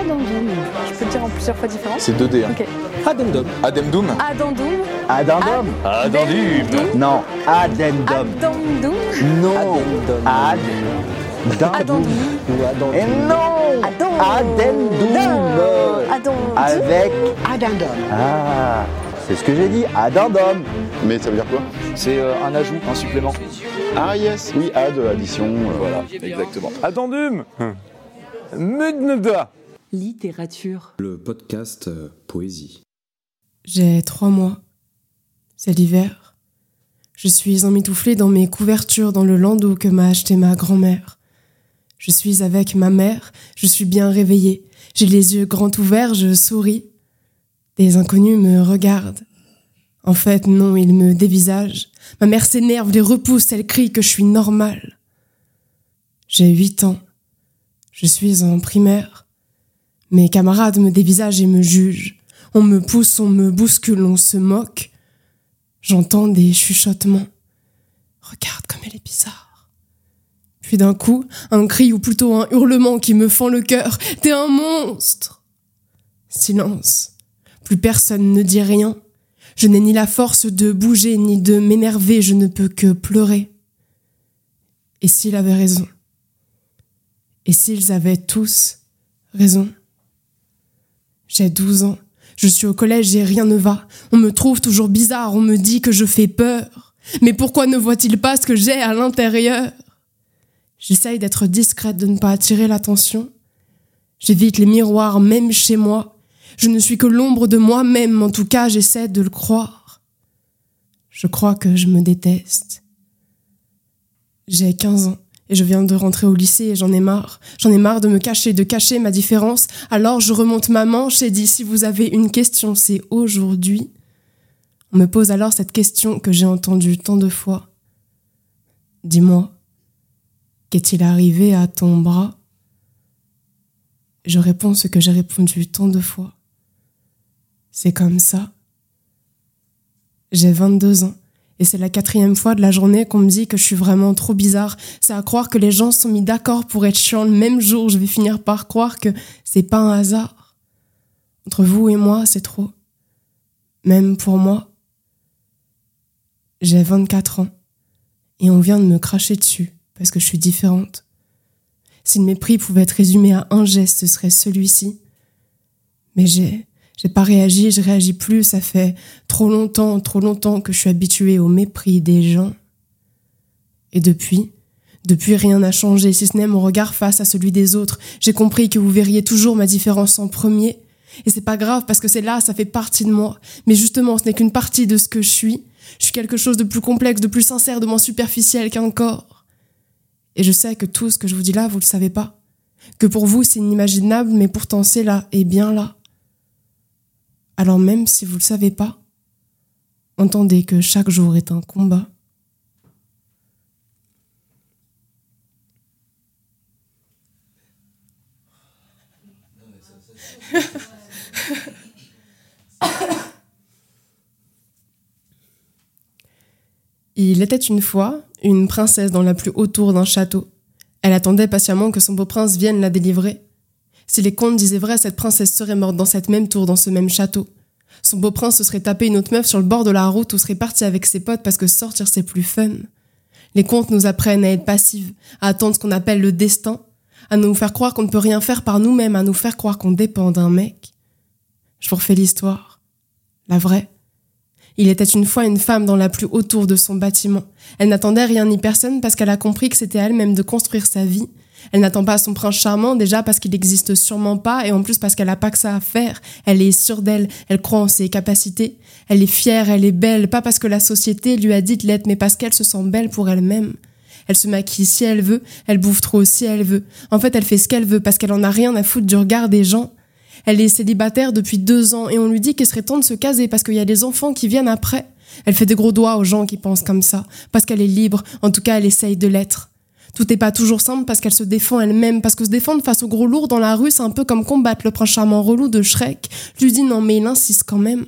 Addendum. Je peux le dire en plusieurs fois différentes C'est 2D. Hein. Ok. Addendum. Addendum Addendum. Addendum Addendum. Non, addendum. Addendum. Non. Ou addendum. Et non Addendum. Addendum. Addendum. Avec... Addendum. Ah, c'est ce que j'ai dit, addendum. Mais ça veut dire quoi? C'est euh, un ajout, un supplément. Ah yes, oui, add, addition. euh, Voilà, exactement. Addendum Mudneda Littérature. Le podcast euh, Poésie. J'ai trois mois. C'est l'hiver. Je suis emmitouflée dans mes couvertures dans le landau que m'a acheté ma grand-mère. Je suis avec ma mère, je suis bien réveillée. J'ai les yeux grands ouverts, je souris. Des inconnus me regardent. En fait, non, ils me dévisagent. Ma mère s'énerve, les repousse, elle crie que je suis normale. J'ai huit ans. Je suis en primaire. Mes camarades me dévisagent et me jugent. On me pousse, on me bouscule, on se moque. J'entends des chuchotements. Regarde comme elle est bizarre. Puis d'un coup, un cri ou plutôt un hurlement qui me fend le cœur. T'es un monstre. Silence. Plus personne ne dit rien. Je n'ai ni la force de bouger ni de m'énerver, je ne peux que pleurer. Et s'il avait raison? Et s'ils avaient tous raison? J'ai 12 ans. Je suis au collège et rien ne va. On me trouve toujours bizarre, on me dit que je fais peur. Mais pourquoi ne voit-il pas ce que j'ai à l'intérieur? J'essaye d'être discrète, de ne pas attirer l'attention. J'évite les miroirs, même chez moi. Je ne suis que l'ombre de moi-même, en tout cas j'essaie de le croire. Je crois que je me déteste. J'ai 15 ans et je viens de rentrer au lycée et j'en ai marre. J'en ai marre de me cacher, de cacher ma différence. Alors je remonte ma manche et dis si vous avez une question, c'est aujourd'hui. On me pose alors cette question que j'ai entendue tant de fois. Dis-moi, qu'est-il arrivé à ton bras? Je réponds ce que j'ai répondu tant de fois. C'est comme ça. J'ai 22 ans et c'est la quatrième fois de la journée qu'on me dit que je suis vraiment trop bizarre. C'est à croire que les gens sont mis d'accord pour être chiants le même jour. Je vais finir par croire que c'est pas un hasard. Entre vous et moi, c'est trop. Même pour moi. J'ai 24 ans et on vient de me cracher dessus parce que je suis différente. Si le mépris pouvait être résumé à un geste, ce serait celui-ci. Mais j'ai j'ai pas réagi, je réagis plus, ça fait trop longtemps, trop longtemps que je suis habituée au mépris des gens. Et depuis, depuis rien n'a changé, si ce n'est mon regard face à celui des autres. J'ai compris que vous verriez toujours ma différence en premier. Et c'est pas grave parce que c'est là, ça fait partie de moi. Mais justement, ce n'est qu'une partie de ce que je suis. Je suis quelque chose de plus complexe, de plus sincère, de moins superficiel qu'un corps. Et je sais que tout ce que je vous dis là, vous le savez pas. Que pour vous, c'est inimaginable, mais pourtant c'est là, et bien là. Alors même si vous ne le savez pas, entendez que chaque jour est un combat. Il était une fois une princesse dans la plus haute tour d'un château. Elle attendait patiemment que son beau prince vienne la délivrer. Si les contes disaient vrai, cette princesse serait morte dans cette même tour, dans ce même château. Son beau prince se serait tapé une autre meuf sur le bord de la route ou serait parti avec ses potes parce que sortir c'est plus fun. Les contes nous apprennent à être passives, à attendre ce qu'on appelle le destin, à nous faire croire qu'on ne peut rien faire par nous-mêmes, à nous faire croire qu'on dépend d'un mec. Je vous refais l'histoire. La vraie. Il était une fois une femme dans la plus haute tour de son bâtiment. Elle n'attendait rien ni personne parce qu'elle a compris que c'était elle-même de construire sa vie. Elle n'attend pas son prince charmant déjà parce qu'il n'existe sûrement pas et en plus parce qu'elle n'a pas que ça à faire. Elle est sûre d'elle, elle croit en ses capacités. Elle est fière, elle est belle, pas parce que la société lui a dit de l'être, mais parce qu'elle se sent belle pour elle-même. Elle se maquille si elle veut, elle bouffe trop si elle veut. En fait, elle fait ce qu'elle veut parce qu'elle en a rien à foutre du regard des gens. Elle est célibataire depuis deux ans et on lui dit qu'il serait temps de se caser parce qu'il y a des enfants qui viennent après. Elle fait des gros doigts aux gens qui pensent comme ça, parce qu'elle est libre, en tout cas elle essaye de l'être. Tout n'est pas toujours simple parce qu'elle se défend elle-même, parce que se défendre face au gros lourd dans la rue, c'est un peu comme combattre le prince charmant relou de Shrek. Je lui dis non mais il insiste quand même.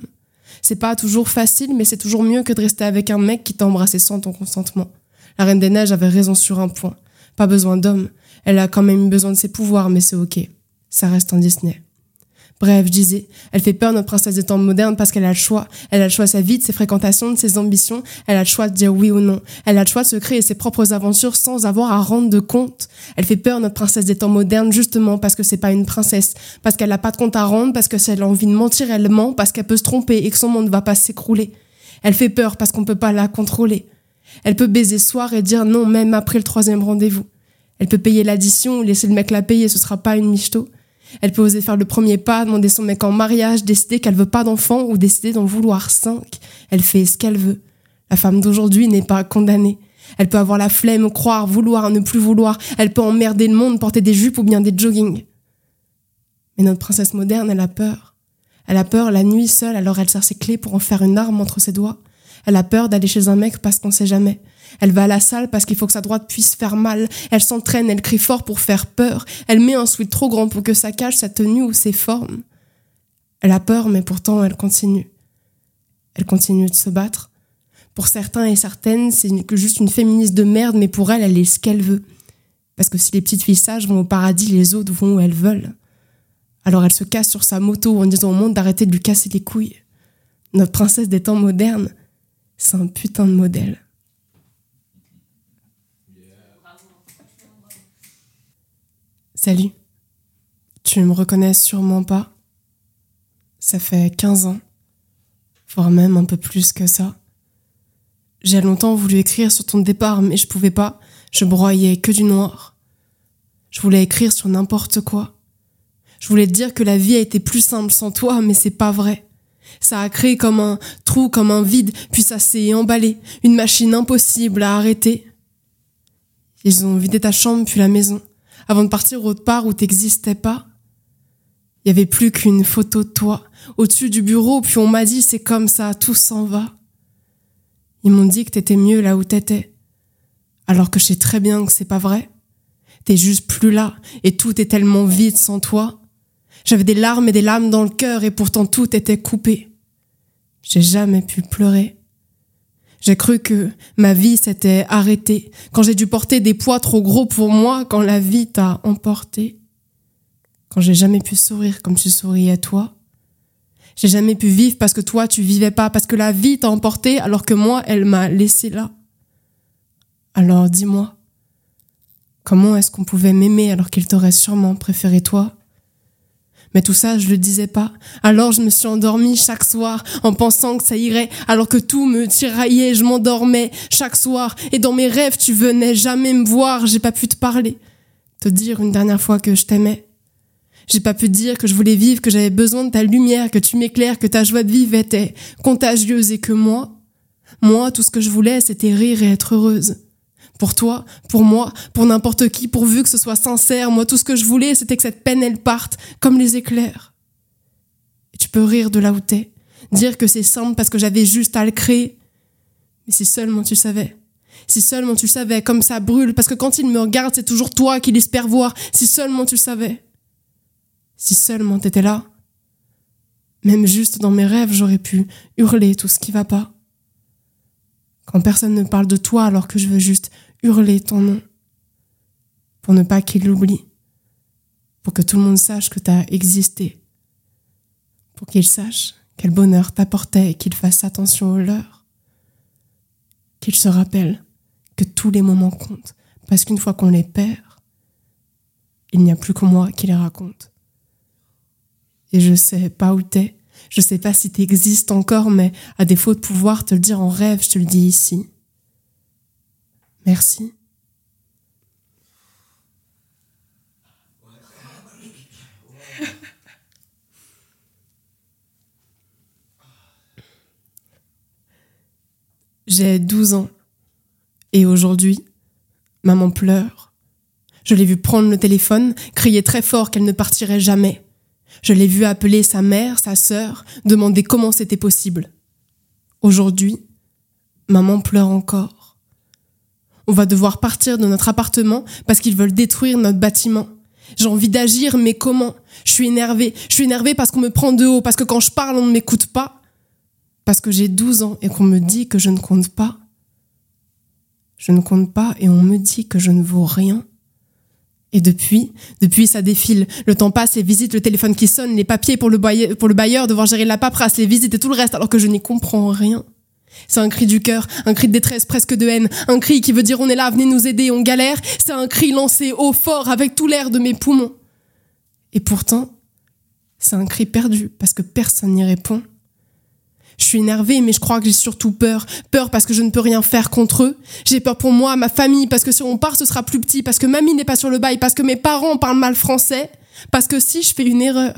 C'est pas toujours facile, mais c'est toujours mieux que de rester avec un mec qui t'a embrassé sans ton consentement. La Reine des Neiges avait raison sur un point. Pas besoin d'homme. Elle a quand même besoin de ses pouvoirs, mais c'est ok. Ça reste un Disney. Bref, je disais, elle fait peur notre princesse des temps modernes parce qu'elle a le choix. Elle a le choix de sa vie, de ses fréquentations, de ses ambitions. Elle a le choix de dire oui ou non. Elle a le choix de se créer ses propres aventures sans avoir à rendre de compte. Elle fait peur notre princesse des temps modernes justement parce que c'est pas une princesse, parce qu'elle n'a pas de compte à rendre, parce que si elle a envie de mentir, elle ment, parce qu'elle peut se tromper et que son monde va pas s'écrouler. Elle fait peur parce qu'on peut pas la contrôler. Elle peut baiser soir et dire non même après le troisième rendez-vous. Elle peut payer l'addition ou laisser le mec la payer, ce sera pas une michto. Elle peut oser faire le premier pas, demander son mec en mariage, décider qu'elle veut pas d'enfant ou décider d'en vouloir cinq. Elle fait ce qu'elle veut. La femme d'aujourd'hui n'est pas condamnée. Elle peut avoir la flemme, croire, vouloir, ne plus vouloir. Elle peut emmerder le monde, porter des jupes ou bien des joggings. Mais notre princesse moderne, elle a peur. Elle a peur la nuit seule, alors elle sert ses clés pour en faire une arme entre ses doigts. Elle a peur d'aller chez un mec parce qu'on sait jamais. Elle va à la salle parce qu'il faut que sa droite puisse faire mal. Elle s'entraîne, elle crie fort pour faire peur. Elle met un sweat trop grand pour que ça cache sa tenue ou ses formes. Elle a peur, mais pourtant elle continue. Elle continue de se battre. Pour certains et certaines, c'est juste une féministe de merde, mais pour elle, elle est ce qu'elle veut. Parce que si les petites filles sages vont au paradis, les autres vont où elles veulent. Alors elle se casse sur sa moto en disant au monde d'arrêter de lui casser les couilles. Notre princesse des temps modernes, c'est un putain de modèle. Salut. Tu me reconnais sûrement pas. Ça fait 15 ans, voire même un peu plus que ça. J'ai longtemps voulu écrire sur ton départ, mais je pouvais pas. Je broyais que du noir. Je voulais écrire sur n'importe quoi. Je voulais te dire que la vie a été plus simple sans toi, mais c'est pas vrai. Ça a créé comme un trou, comme un vide, puis ça s'est emballé, une machine impossible à arrêter. Ils ont vidé ta chambre puis la maison avant de partir autre part où t'existais pas. Il y avait plus qu'une photo de toi au-dessus du bureau, puis on m'a dit c'est comme ça, tout s'en va. Ils m'ont dit que t'étais mieux là où t'étais, alors que je sais très bien que c'est pas vrai. T'es juste plus là, et tout est tellement vide sans toi. J'avais des larmes et des lames dans le cœur, et pourtant tout était coupé. J'ai jamais pu pleurer. J'ai cru que ma vie s'était arrêtée quand j'ai dû porter des poids trop gros pour moi, quand la vie t'a emporté. Quand j'ai jamais pu sourire comme tu souriais toi. J'ai jamais pu vivre parce que toi tu vivais pas, parce que la vie t'a emporté alors que moi elle m'a laissé là. Alors dis-moi, comment est-ce qu'on pouvait m'aimer alors qu'il t'aurait sûrement préféré toi? Mais tout ça, je le disais pas. Alors je me suis endormie chaque soir en pensant que ça irait, alors que tout me tiraillait, je m'endormais chaque soir. Et dans mes rêves, tu venais jamais me voir, j'ai pas pu te parler, te dire une dernière fois que je t'aimais. J'ai pas pu dire que je voulais vivre, que j'avais besoin de ta lumière, que tu m'éclaires, que ta joie de vivre était contagieuse et que moi, moi, tout ce que je voulais, c'était rire et être heureuse. Pour toi, pour moi, pour n'importe qui, pourvu que ce soit sincère. Moi, tout ce que je voulais, c'était que cette peine, elle parte comme les éclairs. Et tu peux rire de là où t'es, dire que c'est simple parce que j'avais juste à le créer. Mais si seulement tu savais. Si seulement tu savais, comme ça brûle, parce que quand il me regarde, c'est toujours toi qu'il espère voir. Si seulement tu savais. Si seulement t'étais là. Même juste dans mes rêves, j'aurais pu hurler tout ce qui va pas. Quand personne ne parle de toi alors que je veux juste hurler ton nom. Pour ne pas qu'il l'oublie. Pour que tout le monde sache que tu as existé. Pour qu'il sache quel bonheur t'apportait et qu'il fasse attention aux leurs. Qu'il se rappelle que tous les moments comptent. Parce qu'une fois qu'on les perd, il n'y a plus que moi qui les raconte. Et je sais pas où t'es, je sais pas si tu existes encore, mais à défaut de pouvoir te le dire en rêve, je te le dis ici. Merci. J'ai 12 ans. Et aujourd'hui, maman pleure. Je l'ai vue prendre le téléphone, crier très fort qu'elle ne partirait jamais. Je l'ai vu appeler sa mère, sa sœur, demander comment c'était possible. Aujourd'hui, maman pleure encore. On va devoir partir de notre appartement parce qu'ils veulent détruire notre bâtiment. J'ai envie d'agir, mais comment? Je suis énervée. Je suis énervée parce qu'on me prend de haut, parce que quand je parle, on ne m'écoute pas. Parce que j'ai 12 ans et qu'on me dit que je ne compte pas. Je ne compte pas et on me dit que je ne vaux rien. Et depuis, depuis ça défile. Le temps passe, les visites, le téléphone qui sonne, les papiers pour le, bailleur, pour le bailleur, devoir gérer la paperasse, les visites et tout le reste, alors que je n'y comprends rien. C'est un cri du cœur, un cri de détresse, presque de haine, un cri qui veut dire on est là, venez nous aider, on galère. C'est un cri lancé haut fort avec tout l'air de mes poumons. Et pourtant, c'est un cri perdu parce que personne n'y répond. Je suis énervée, mais je crois que j'ai surtout peur. Peur parce que je ne peux rien faire contre eux. J'ai peur pour moi, ma famille, parce que si on part, ce sera plus petit, parce que mamie n'est pas sur le bail, parce que mes parents parlent mal français, parce que si je fais une erreur,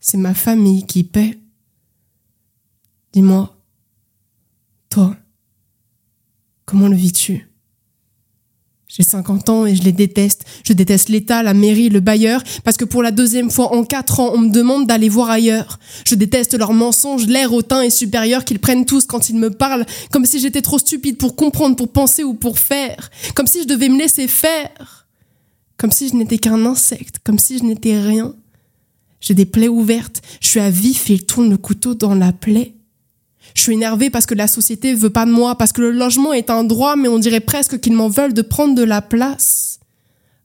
c'est ma famille qui paie. Dis-moi, toi, comment le vis-tu? J'ai 50 ans et je les déteste. Je déteste l'État, la mairie, le bailleur, parce que pour la deuxième fois en quatre ans, on me demande d'aller voir ailleurs. Je déteste leurs mensonges, l'air hautain et supérieur qu'ils prennent tous quand ils me parlent, comme si j'étais trop stupide pour comprendre, pour penser ou pour faire, comme si je devais me laisser faire, comme si je n'étais qu'un insecte, comme si je n'étais rien. J'ai des plaies ouvertes, je suis à vif et ils tournent le couteau dans la plaie. Je suis énervée parce que la société veut pas de moi, parce que le logement est un droit, mais on dirait presque qu'ils m'en veulent de prendre de la place.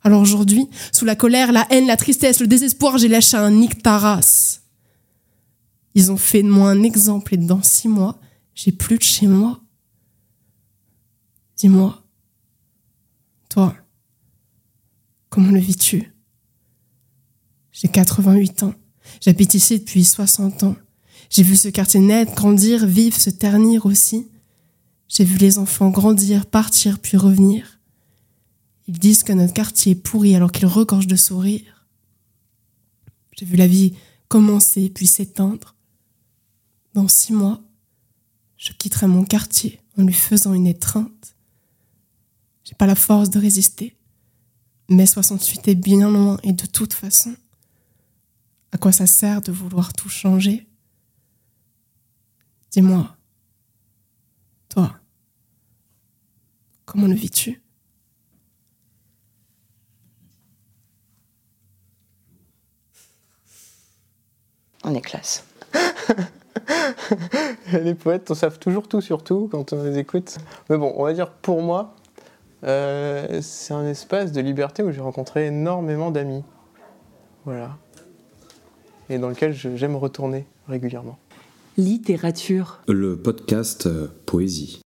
Alors aujourd'hui, sous la colère, la haine, la tristesse, le désespoir, j'ai lâché un nictaras. Ils ont fait de moi un exemple et dans six mois, j'ai plus de chez moi. Dis-moi, toi, comment le vis-tu? J'ai 88 ans. J'habite ici depuis 60 ans. J'ai vu ce quartier naître, grandir, vivre, se ternir aussi. J'ai vu les enfants grandir, partir, puis revenir. Ils disent que notre quartier est pourri alors qu'il regorge de sourires. J'ai vu la vie commencer puis s'éteindre. Dans six mois, je quitterai mon quartier en lui faisant une étreinte. J'ai pas la force de résister. Mais 68 est bien loin et de toute façon, à quoi ça sert de vouloir tout changer? Dis-moi, toi, comment le vis-tu? On est classe. les poètes on savent toujours tout sur tout quand on les écoute. Mais bon, on va dire pour moi, euh, c'est un espace de liberté où j'ai rencontré énormément d'amis. Voilà. Et dans lequel j'aime retourner régulièrement littérature. Le podcast euh, Poésie.